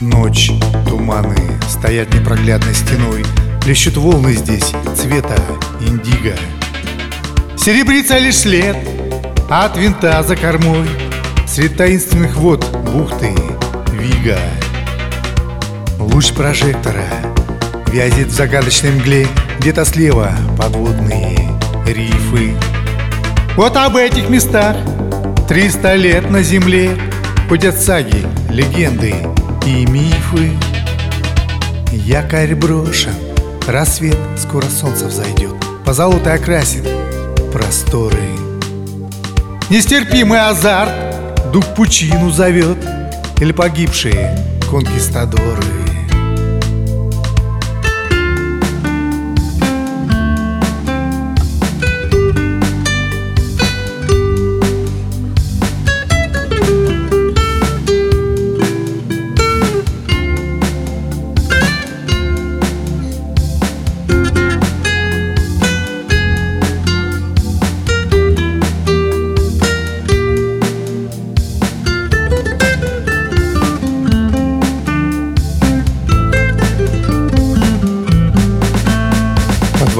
Ночь, туманы, стоят непроглядной стеной. Плещут волны здесь цвета индиго. Серебрится лишь след от винта за кормой. Свет таинственных вод бухты Вига. Луч прожектора вязит в загадочной мгле. Где-то слева подводные рифы. Вот об этих местах Триста лет на земле. Ходят саги, легенды и мифы. Якорь брошен, рассвет, скоро солнце взойдет. Позолотой окрасит просторы. Нестерпимый азарт, дух пучину зовет. Или погибшие конкистадоры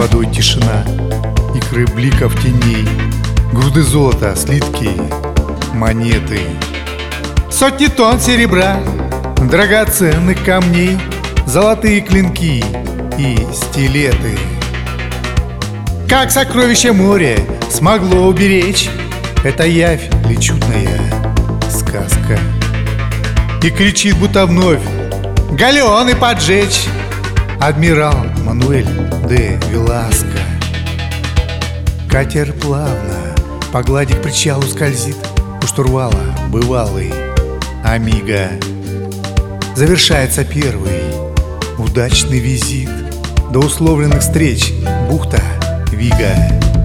водой тишина, икры бликов теней, Груды золота, слитки, монеты. Сотни тонн серебра, драгоценных камней, Золотые клинки и стилеты. Как сокровище море смогло уберечь Это явь ли чудная сказка И кричит, будто вновь Галеоны поджечь Адмирал Мануэль де Веласко. Катер плавно по глади к причалу скользит. У штурвала бывалый Амиго. Завершается первый удачный визит До условленных встреч Бухта Вига